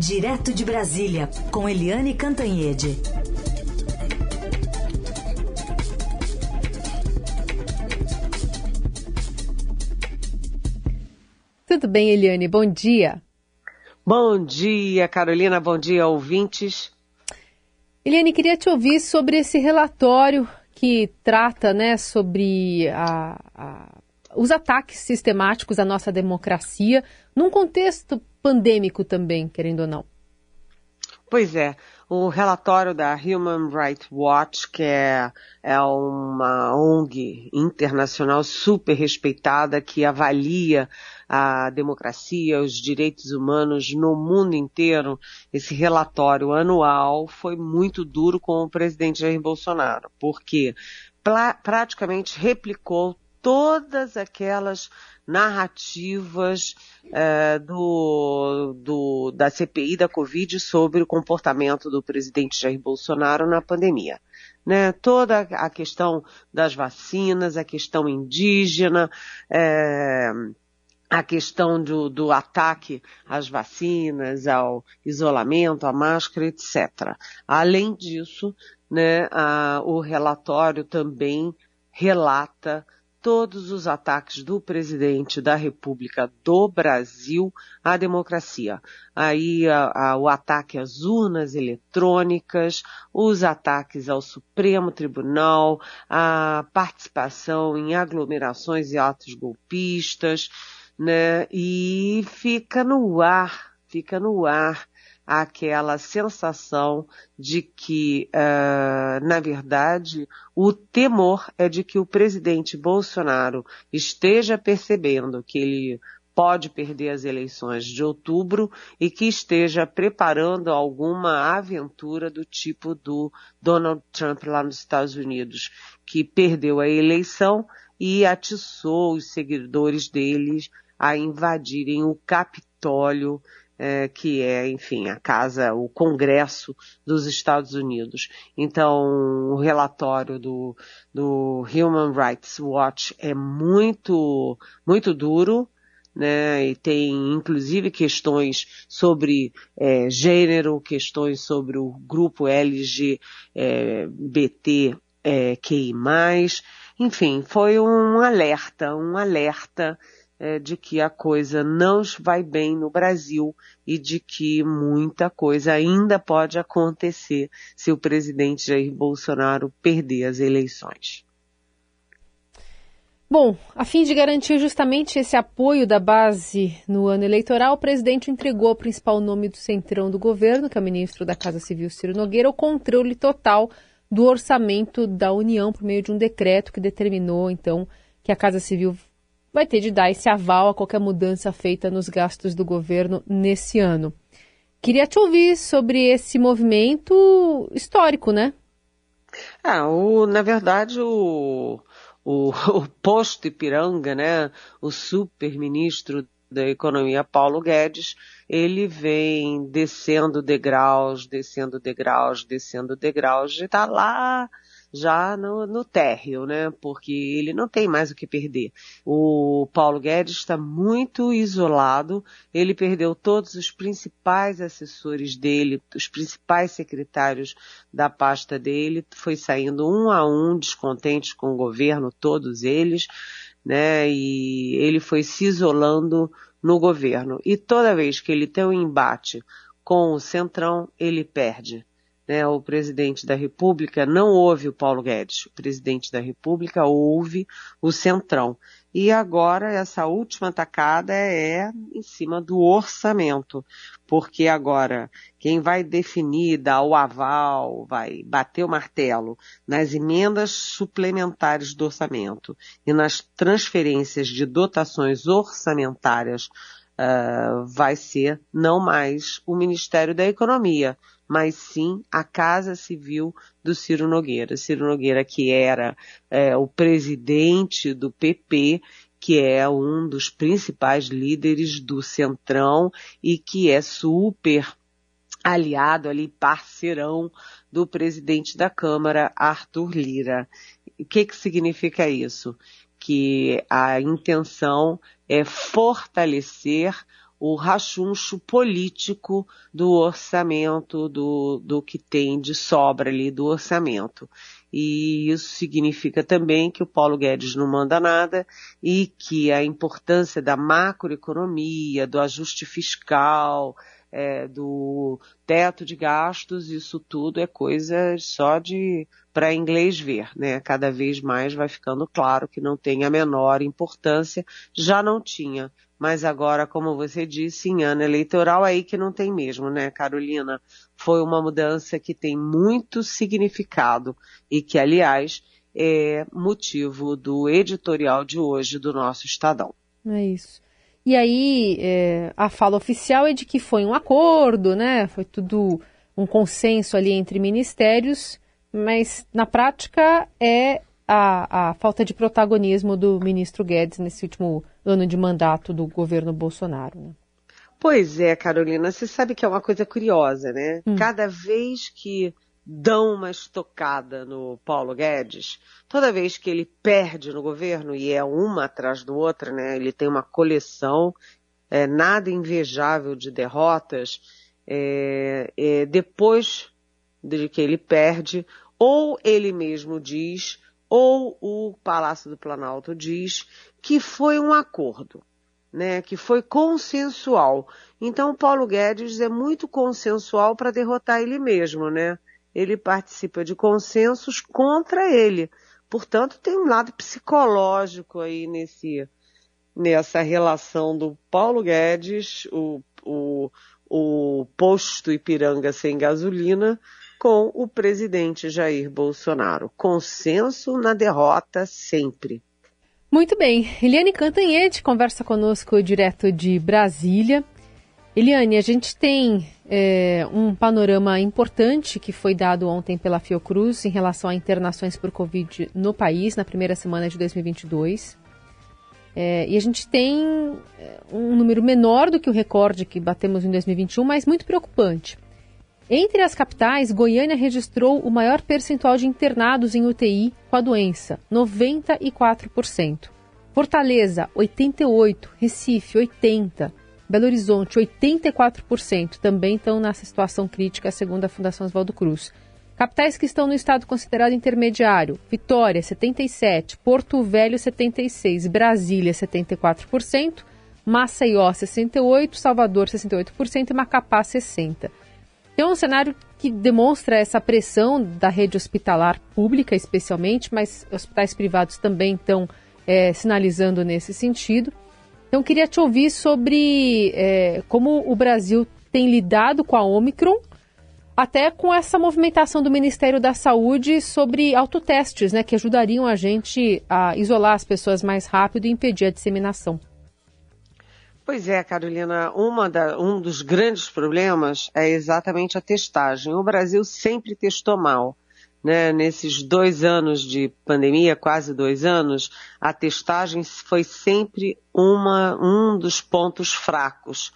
Direto de Brasília, com Eliane Cantanhede. Tudo bem, Eliane? Bom dia. Bom dia, Carolina. Bom dia, ouvintes. Eliane, queria te ouvir sobre esse relatório que trata né, sobre a, a, os ataques sistemáticos à nossa democracia, num contexto pandêmico também, querendo ou não. Pois é, o relatório da Human Rights Watch, que é, é uma ONG internacional super respeitada que avalia a democracia, os direitos humanos no mundo inteiro, esse relatório anual foi muito duro com o presidente Jair Bolsonaro, porque praticamente replicou todas aquelas narrativas é, do, do, da CPI da Covid sobre o comportamento do presidente Jair Bolsonaro na pandemia. Né? Toda a questão das vacinas, a questão indígena, é, a questão do, do, ataque às vacinas, ao isolamento, à máscara, etc. Além disso, né, a, o relatório também relata todos os ataques do presidente da República do Brasil à democracia. Aí a, a, o ataque às urnas eletrônicas, os ataques ao Supremo Tribunal, a participação em aglomerações e atos golpistas, né? E fica no ar, fica no ar aquela sensação de que, uh, na verdade, o temor é de que o presidente Bolsonaro esteja percebendo que ele pode perder as eleições de outubro e que esteja preparando alguma aventura do tipo do Donald Trump lá nos Estados Unidos, que perdeu a eleição e atiçou os seguidores deles a invadirem o Capitólio é, que é, enfim, a casa, o Congresso dos Estados Unidos. Então, o relatório do, do Human Rights Watch é muito, muito duro, né, e tem inclusive questões sobre é, gênero, questões sobre o grupo LGBT é, QI+, enfim, foi um alerta, um alerta é, de que a coisa não vai bem no Brasil e de que muita coisa ainda pode acontecer se o presidente Jair Bolsonaro perder as eleições. Bom, a fim de garantir justamente esse apoio da base no ano eleitoral, o presidente entregou o principal nome do centrão do governo, que é o ministro da Casa Civil, Ciro Nogueira, o controle total do orçamento da União por meio de um decreto que determinou, então, que a Casa Civil vai ter de dar esse aval a qualquer mudança feita nos gastos do governo nesse ano. Queria te ouvir sobre esse movimento histórico, né? Ah, o, na verdade, o, o, o posto Ipiranga, né, o super-ministro da Economia, Paulo Guedes, ele vem descendo degraus, descendo degraus, descendo degraus, e está lá já no, no térreo, né? Porque ele não tem mais o que perder. O Paulo Guedes está muito isolado, ele perdeu todos os principais assessores dele, os principais secretários da pasta dele, foi saindo um a um, descontentes com o governo, todos eles, né? E ele foi se isolando no governo. E toda vez que ele tem um embate com o Centrão, ele perde né, o presidente da República não ouve o Paulo Guedes, o presidente da República ouve o Centrão. E agora essa última tacada é em cima do orçamento, porque agora quem vai definir, dar o aval, vai bater o martelo nas emendas suplementares do orçamento e nas transferências de dotações orçamentárias uh, vai ser não mais o Ministério da Economia, mas sim a Casa Civil do Ciro Nogueira. Ciro Nogueira que era é, o presidente do PP, que é um dos principais líderes do Centrão e que é super aliado ali, parceirão do presidente da Câmara, Arthur Lira. O que que significa isso? Que a intenção é fortalecer o rachuncho político do orçamento, do, do que tem de sobra ali do orçamento. E isso significa também que o Paulo Guedes não manda nada e que a importância da macroeconomia, do ajuste fiscal, é, do teto de gastos, isso tudo é coisa só de para inglês ver, né? Cada vez mais vai ficando claro que não tem a menor importância, já não tinha mas agora, como você disse, em ano eleitoral aí que não tem mesmo, né, Carolina? Foi uma mudança que tem muito significado e que, aliás, é motivo do editorial de hoje do nosso Estadão. É isso. E aí, é, a fala oficial é de que foi um acordo, né? Foi tudo um consenso ali entre ministérios, mas na prática é a, a falta de protagonismo do ministro Guedes nesse último ano de mandato do governo Bolsonaro. Né? Pois é, Carolina, você sabe que é uma coisa curiosa, né? Hum. Cada vez que dão uma estocada no Paulo Guedes, toda vez que ele perde no governo, e é uma atrás do outra, né? Ele tem uma coleção é, nada invejável de derrotas, é, é, depois de que ele perde, ou ele mesmo diz, ou o Palácio do Planalto diz que foi um acordo, né, que foi consensual. Então, Paulo Guedes é muito consensual para derrotar ele mesmo, né? Ele participa de consensos contra ele. Portanto, tem um lado psicológico aí nesse, nessa relação do Paulo Guedes, o, o, o posto Ipiranga sem gasolina, com o presidente Jair Bolsonaro. Consenso na derrota sempre. Muito bem. Eliane Cantanhete conversa conosco direto de Brasília. Eliane, a gente tem é, um panorama importante que foi dado ontem pela Fiocruz em relação a internações por Covid no país na primeira semana de 2022. É, e a gente tem é, um número menor do que o recorde que batemos em 2021, mas muito preocupante. Entre as capitais, Goiânia registrou o maior percentual de internados em UTI com a doença, 94%. Fortaleza, 88%. Recife, 80%. Belo Horizonte, 84%. Também estão nessa situação crítica, segundo a Fundação Oswaldo Cruz. Capitais que estão no estado considerado intermediário: Vitória, 77%, Porto Velho, 76%, Brasília, 74%, Maceió, 68%, Salvador, 68% e Macapá, 60%. Então, é um cenário que demonstra essa pressão da rede hospitalar pública, especialmente, mas hospitais privados também estão é, sinalizando nesse sentido. Então, queria te ouvir sobre é, como o Brasil tem lidado com a Omicron, até com essa movimentação do Ministério da Saúde sobre autotestes, né, que ajudariam a gente a isolar as pessoas mais rápido e impedir a disseminação. Pois é, Carolina, da, um dos grandes problemas é exatamente a testagem. O Brasil sempre testou mal. Né? Nesses dois anos de pandemia, quase dois anos, a testagem foi sempre uma, um dos pontos fracos.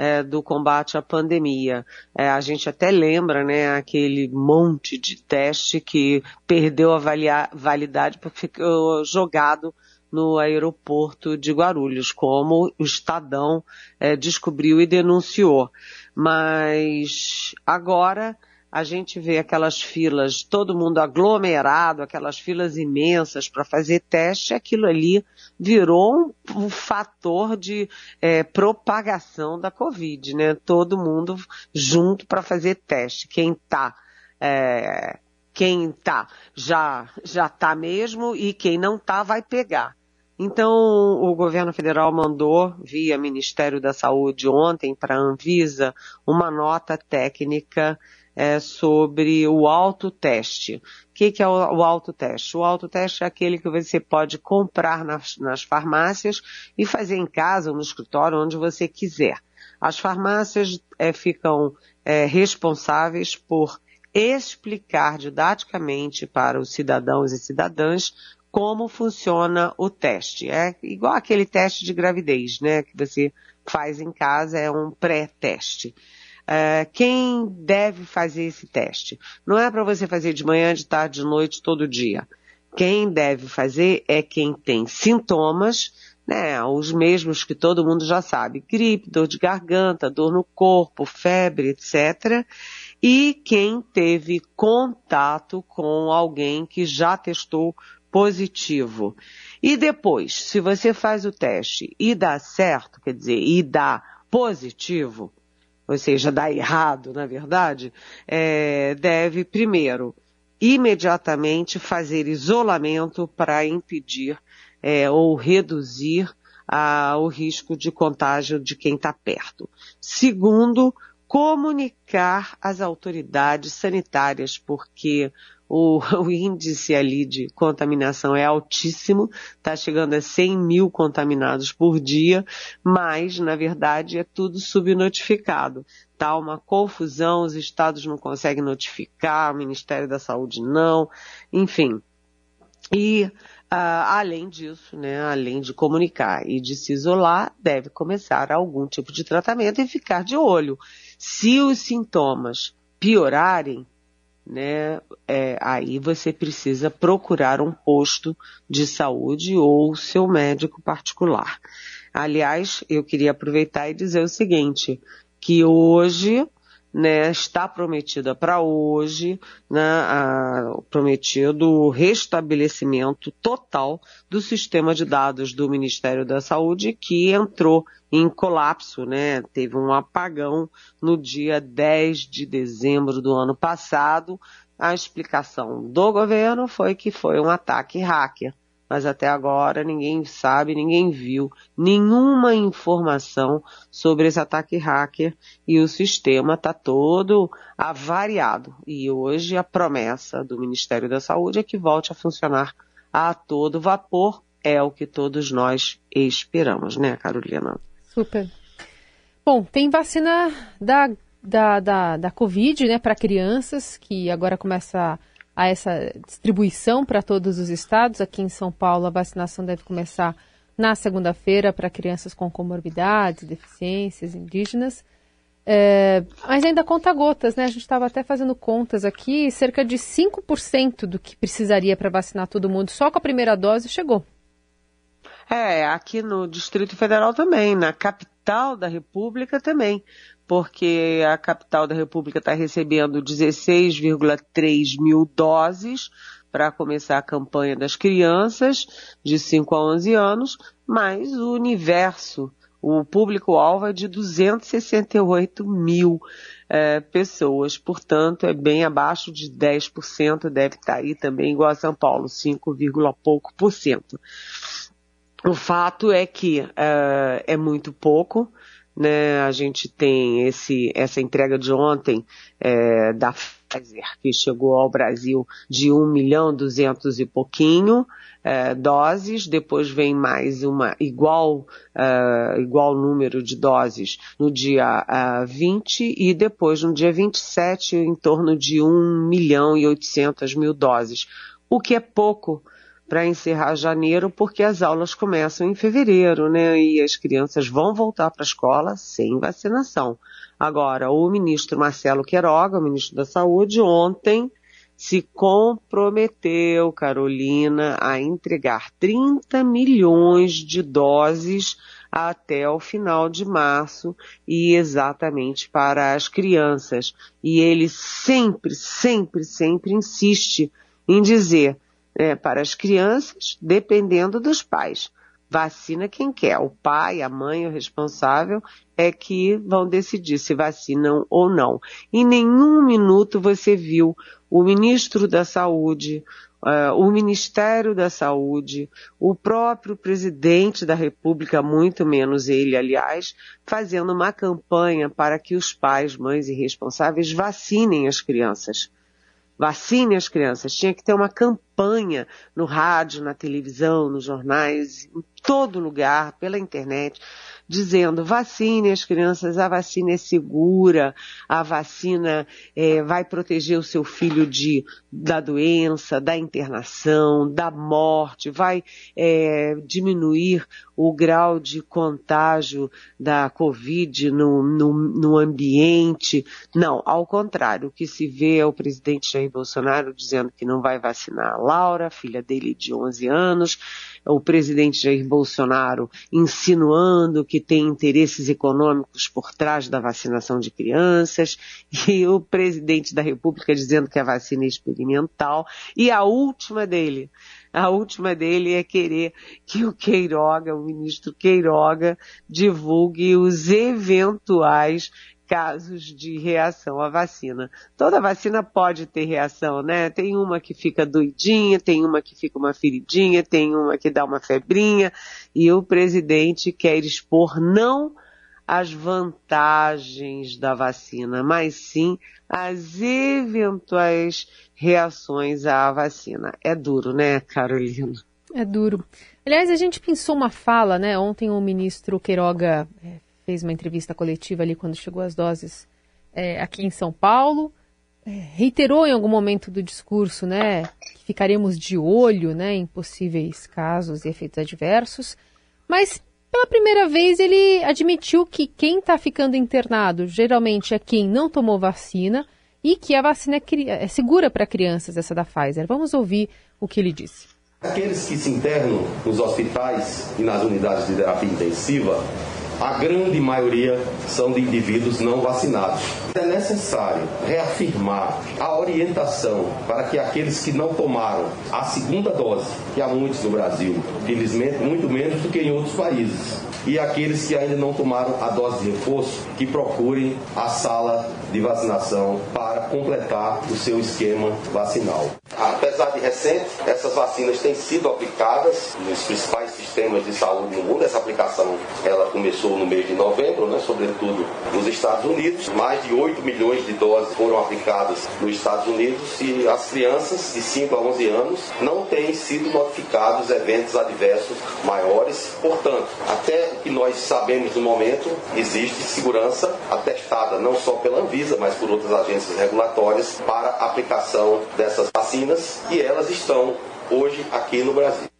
É, do combate à pandemia. É, a gente até lembra, né, aquele monte de teste que perdeu a validade porque ficou jogado no aeroporto de Guarulhos, como o Estadão é, descobriu e denunciou. Mas agora a gente vê aquelas filas, todo mundo aglomerado, aquelas filas imensas para fazer teste, aquilo ali virou um, um fator de é, propagação da Covid, né? Todo mundo junto para fazer teste. Quem está é, quem tá já já tá mesmo e quem não tá vai pegar. Então, o governo federal mandou, via Ministério da Saúde ontem, para a Anvisa, uma nota técnica é, sobre o autoteste. O que, que é o, o autoteste? O autoteste é aquele que você pode comprar nas, nas farmácias e fazer em casa ou no escritório, onde você quiser. As farmácias é, ficam é, responsáveis por explicar didaticamente para os cidadãos e cidadãs como funciona o teste. É igual aquele teste de gravidez, né, que você faz em casa, é um pré-teste. É, quem deve fazer esse teste? Não é para você fazer de manhã, de tarde, de noite, todo dia. Quem deve fazer é quem tem sintomas né, os mesmos que todo mundo já sabe, gripe, dor de garganta, dor no corpo, febre, etc. E quem teve contato com alguém que já testou positivo. E depois, se você faz o teste e dá certo, quer dizer, e dá positivo, ou seja, dá errado, na verdade, é, deve primeiro imediatamente fazer isolamento para impedir é, ou reduzir a, o risco de contágio de quem está perto. Segundo, comunicar às autoridades sanitárias, porque o, o, índice ali de contaminação é altíssimo, está chegando a 100 mil contaminados por dia, mas, na verdade, é tudo subnotificado. Tá uma confusão, os estados não conseguem notificar, o Ministério da Saúde não, enfim. E Uh, além disso, né, além de comunicar e de se isolar, deve começar algum tipo de tratamento e ficar de olho. Se os sintomas piorarem, né, é, aí você precisa procurar um posto de saúde ou seu médico particular. Aliás, eu queria aproveitar e dizer o seguinte, que hoje né, está prometida para hoje, né, a, prometido o restabelecimento total do sistema de dados do Ministério da Saúde que entrou em colapso, né, teve um apagão no dia 10 de dezembro do ano passado. A explicação do governo foi que foi um ataque hacker mas até agora ninguém sabe, ninguém viu nenhuma informação sobre esse ataque hacker e o sistema está todo avariado. E hoje a promessa do Ministério da Saúde é que volte a funcionar a todo vapor, é o que todos nós esperamos, né, Carolina? Super. Bom, tem vacina da, da, da, da Covid, né, para crianças, que agora começa a essa distribuição para todos os estados. Aqui em São Paulo, a vacinação deve começar na segunda-feira para crianças com comorbidades, deficiências, indígenas. É, mas ainda conta gotas, né? A gente estava até fazendo contas aqui, cerca de 5% do que precisaria para vacinar todo mundo, só com a primeira dose chegou. É, aqui no Distrito Federal também, na capital da República também porque a capital da República está recebendo 16,3 mil doses para começar a campanha das crianças de 5 a 11 anos, mas o universo, o público-alvo é de 268 mil é, pessoas, portanto é bem abaixo de 10%, deve estar tá aí também igual a São Paulo, 5, pouco por cento. O fato é que é, é muito pouco, né? A gente tem esse, essa entrega de ontem é, da Pfizer, que chegou ao Brasil de 1 milhão 200 e pouquinho é, doses, depois vem mais uma igual, é, igual número de doses no dia é, 20 e depois no dia 27 em torno de 1 milhão e 800 mil doses, o que é pouco para encerrar janeiro, porque as aulas começam em fevereiro, né? E as crianças vão voltar para a escola sem vacinação. Agora, o ministro Marcelo Queiroga, o ministro da Saúde, ontem se comprometeu, Carolina, a entregar 30 milhões de doses até o final de março e exatamente para as crianças. E ele sempre, sempre, sempre insiste em dizer é, para as crianças, dependendo dos pais. Vacina quem quer, o pai, a mãe, o responsável é que vão decidir se vacinam ou não. Em nenhum minuto você viu o ministro da Saúde, uh, o Ministério da Saúde, o próprio presidente da República, muito menos ele, aliás, fazendo uma campanha para que os pais, mães e responsáveis vacinem as crianças. Vacine as crianças. Tinha que ter uma campanha no rádio, na televisão, nos jornais, em todo lugar, pela internet, dizendo vacine as crianças, a vacina é segura, a vacina é, vai proteger o seu filho de, da doença, da internação, da morte, vai é, diminuir o grau de contágio da Covid no, no, no ambiente. Não, ao contrário, o que se vê é o presidente Jair Bolsonaro dizendo que não vai vacinar a Laura, filha dele de 11 anos, o presidente Jair Bolsonaro insinuando que tem interesses econômicos por trás da vacinação de crianças, e o presidente da República dizendo que a vacina é experimental, e a última dele, a última dele é querer que o Queiroga, o ministro Queiroga, divulgue os eventuais casos de reação à vacina. Toda vacina pode ter reação, né? Tem uma que fica doidinha, tem uma que fica uma feridinha, tem uma que dá uma febrinha, e o presidente quer expor não as vantagens da vacina, mas sim as eventuais reações à vacina. É duro, né, Carolina? É duro. Aliás, a gente pensou uma fala, né? Ontem o ministro Queiroga é, fez uma entrevista coletiva ali quando chegou as doses é, aqui em São Paulo. É, reiterou em algum momento do discurso, né, que ficaremos de olho, né, em possíveis casos e efeitos adversos. Mas pela primeira vez ele admitiu que quem está ficando internado geralmente é quem não tomou vacina e que a vacina é, é segura para crianças, essa da Pfizer. Vamos ouvir o que ele disse. Aqueles que se internam nos hospitais e nas unidades de terapia intensiva a grande maioria são de indivíduos não vacinados. É necessário reafirmar a orientação para que aqueles que não tomaram a segunda dose, que há muitos no Brasil, felizmente muito menos do que em outros países, e aqueles que ainda não tomaram a dose de reforço, que procurem a sala de vacinação para completar o seu esquema vacinal. Apesar de recente, essas vacinas têm sido aplicadas nos principais sistemas de saúde no mundo. Essa aplicação ela começou no mês de novembro, né, sobretudo nos Estados Unidos. Mais de 8 milhões de doses foram aplicadas nos Estados Unidos e as crianças de 5 a 11 anos não têm sido notificados eventos adversos maiores. Portanto, até o que nós sabemos no momento, existe segurança atestada não só pela Anvisa, mas por outras agências regulatórias para aplicação dessas vacinas e elas estão hoje aqui no Brasil.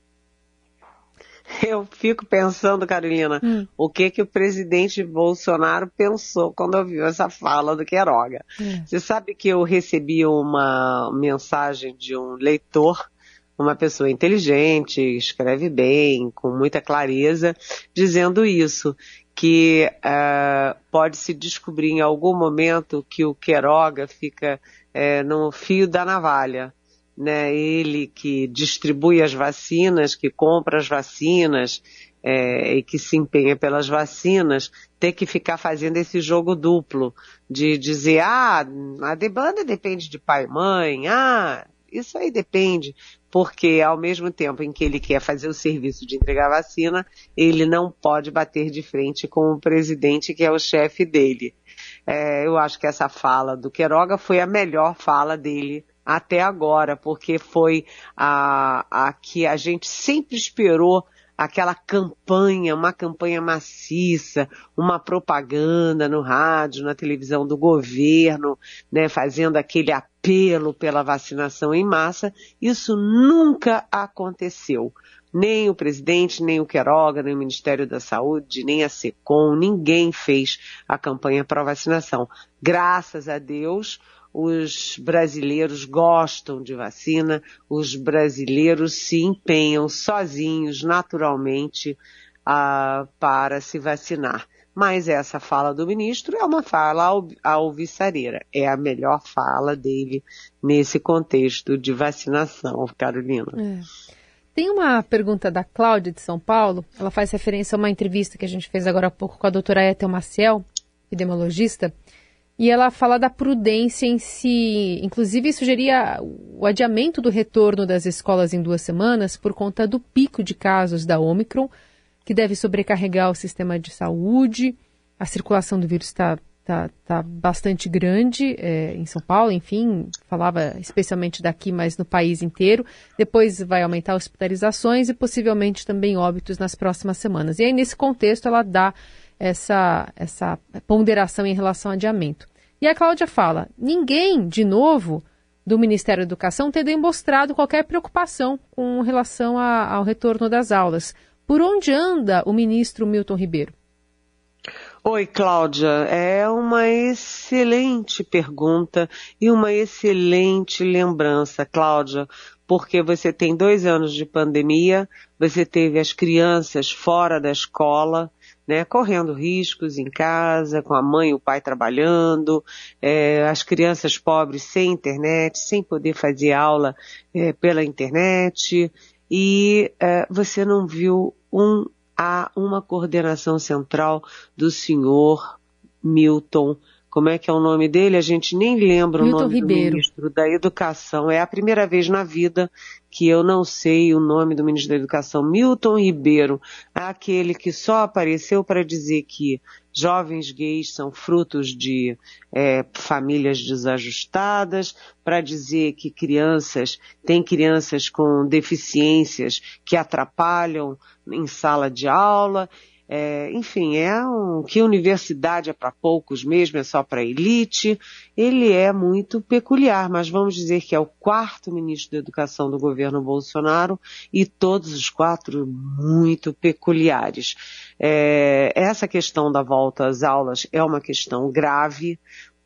Eu fico pensando, Carolina, hum. o que que o presidente Bolsonaro pensou quando ouviu essa fala do Queiroga. Hum. Você sabe que eu recebi uma mensagem de um leitor, uma pessoa inteligente, escreve bem, com muita clareza, dizendo isso, que uh, pode se descobrir em algum momento que o Queiroga fica uh, no fio da navalha né, ele que distribui as vacinas, que compra as vacinas é, e que se empenha pelas vacinas, ter que ficar fazendo esse jogo duplo de dizer, ah, a demanda depende de pai e mãe, ah, isso aí depende, porque ao mesmo tempo em que ele quer fazer o serviço de entregar vacina, ele não pode bater de frente com o presidente que é o chefe dele. É, eu acho que essa fala do Queiroga foi a melhor fala dele até agora, porque foi a, a que a gente sempre esperou aquela campanha, uma campanha maciça, uma propaganda no rádio, na televisão do governo, né, fazendo aquele apelo pela vacinação em massa, isso nunca aconteceu. Nem o presidente, nem o Queiroga, nem o Ministério da Saúde, nem a SECOM, ninguém fez a campanha para vacinação. Graças a Deus, os brasileiros gostam de vacina, os brasileiros se empenham sozinhos, naturalmente, uh, para se vacinar. Mas essa fala do ministro é uma fala alvissareira. É a melhor fala dele nesse contexto de vacinação, Carolina. É. Tem uma pergunta da Cláudia de São Paulo. Ela faz referência a uma entrevista que a gente fez agora há pouco com a doutora Ethel Maciel, epidemiologista. E ela fala da prudência em si, inclusive sugeria o adiamento do retorno das escolas em duas semanas por conta do pico de casos da Omicron, que deve sobrecarregar o sistema de saúde. A circulação do vírus está tá, tá bastante grande é, em São Paulo, enfim, falava especialmente daqui, mas no país inteiro. Depois vai aumentar hospitalizações e possivelmente também óbitos nas próximas semanas. E aí, nesse contexto, ela dá essa, essa ponderação em relação ao adiamento. E a Cláudia fala: ninguém, de novo, do Ministério da Educação tem demonstrado qualquer preocupação com relação a, ao retorno das aulas. Por onde anda o ministro Milton Ribeiro? Oi, Cláudia. É uma excelente pergunta e uma excelente lembrança, Cláudia, porque você tem dois anos de pandemia, você teve as crianças fora da escola, né, correndo riscos em casa, com a mãe e o pai trabalhando, é, as crianças pobres sem internet, sem poder fazer aula é, pela internet, e é, você não viu um, a, uma coordenação central do senhor Milton como é que é o nome dele? A gente nem lembra Milton o nome Ribeiro. do ministro da Educação. É a primeira vez na vida que eu não sei o nome do ministro da Educação. Milton Ribeiro, aquele que só apareceu para dizer que jovens gays são frutos de é, famílias desajustadas, para dizer que crianças, tem crianças com deficiências que atrapalham em sala de aula é, enfim, é um, que universidade é para poucos mesmo, é só para elite. Ele é muito peculiar, mas vamos dizer que é o quarto ministro da Educação do governo Bolsonaro e todos os quatro muito peculiares. É, essa questão da volta às aulas é uma questão grave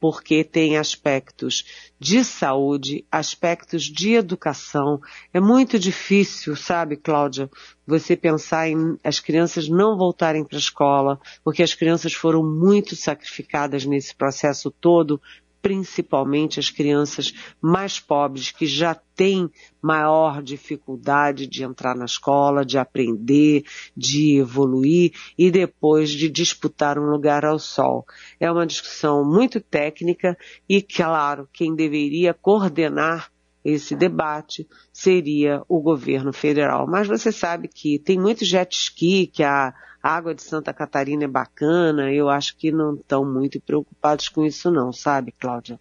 porque tem aspectos de saúde, aspectos de educação. É muito difícil, sabe, Cláudia, você pensar em as crianças não voltarem para a escola, porque as crianças foram muito sacrificadas nesse processo todo principalmente as crianças mais pobres que já têm maior dificuldade de entrar na escola, de aprender, de evoluir e depois de disputar um lugar ao sol. É uma discussão muito técnica e, claro, quem deveria coordenar esse debate seria o governo federal. Mas você sabe que tem muito jet ski, que a água de Santa Catarina é bacana, eu acho que não estão muito preocupados com isso não, sabe, Cláudia?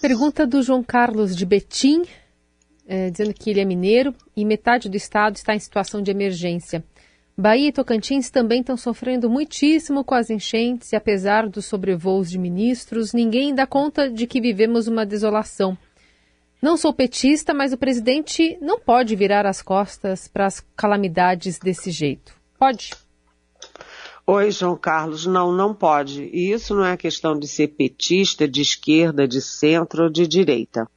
Pergunta do João Carlos de Betim, é, dizendo que ele é mineiro e metade do estado está em situação de emergência. Bahia e Tocantins também estão sofrendo muitíssimo com as enchentes e apesar dos sobrevoos de ministros, ninguém dá conta de que vivemos uma desolação. Não sou petista, mas o presidente não pode virar as costas para as calamidades desse jeito. Pode? Oi, João Carlos. Não, não pode. E isso não é questão de ser petista, de esquerda, de centro ou de direita.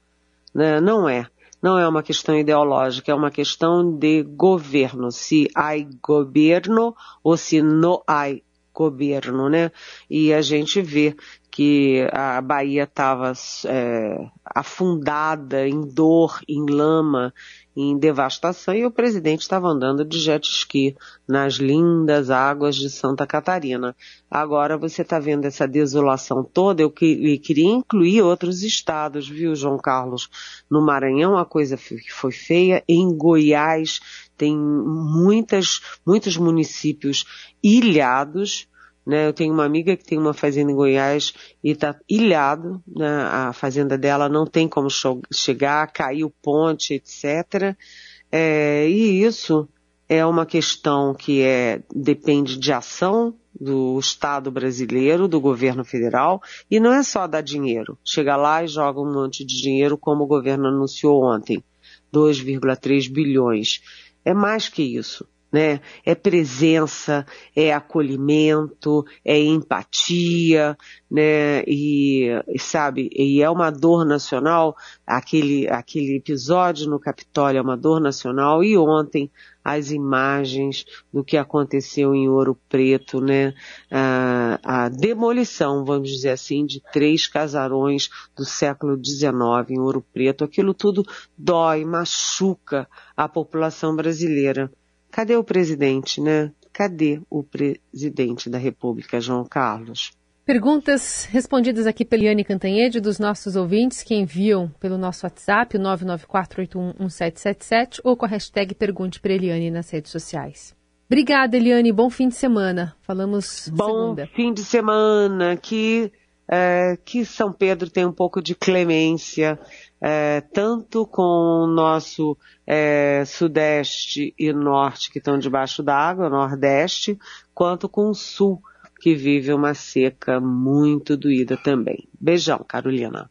Né? Não é. Não é uma questão ideológica, é uma questão de governo. Se há governo ou se não há governo, né? E a gente vê que a Bahia estava é, afundada em dor, em lama, em devastação, e o presidente estava andando de jet ski nas lindas águas de Santa Catarina. Agora você está vendo essa desolação toda, eu que, queria incluir outros estados, viu, João Carlos? No Maranhão a coisa foi feia, em Goiás tem muitas, muitos municípios ilhados, né? Eu tenho uma amiga que tem uma fazenda em Goiás e está ilhado, né? a fazenda dela não tem como chegar, caiu ponte, etc. É, e isso é uma questão que é, depende de ação do Estado brasileiro, do governo federal, e não é só dar dinheiro. Chega lá e joga um monte de dinheiro, como o governo anunciou ontem, 2,3 bilhões. É mais que isso né? É presença, é acolhimento, é empatia, né? E, sabe, e é uma dor nacional, aquele, aquele episódio no Capitólio é uma dor nacional e ontem as imagens do que aconteceu em Ouro Preto, né? A, a demolição, vamos dizer assim, de três casarões do século XIX em Ouro Preto, aquilo tudo dói, machuca a população brasileira. Cadê o presidente, né? Cadê o presidente da República, João Carlos? Perguntas respondidas aqui pela Eliane Cantanhede, dos nossos ouvintes que enviam pelo nosso WhatsApp, o 994811777, ou com a hashtag Pergunte para Eliane nas redes sociais. Obrigada, Eliane. Bom fim de semana. Falamos Bom segunda. fim de semana. Que, é, que São Pedro tem um pouco de clemência é, tanto com o nosso é, sudeste e norte que estão debaixo d'água, nordeste, quanto com o sul que vive uma seca muito doída também. Beijão, Carolina.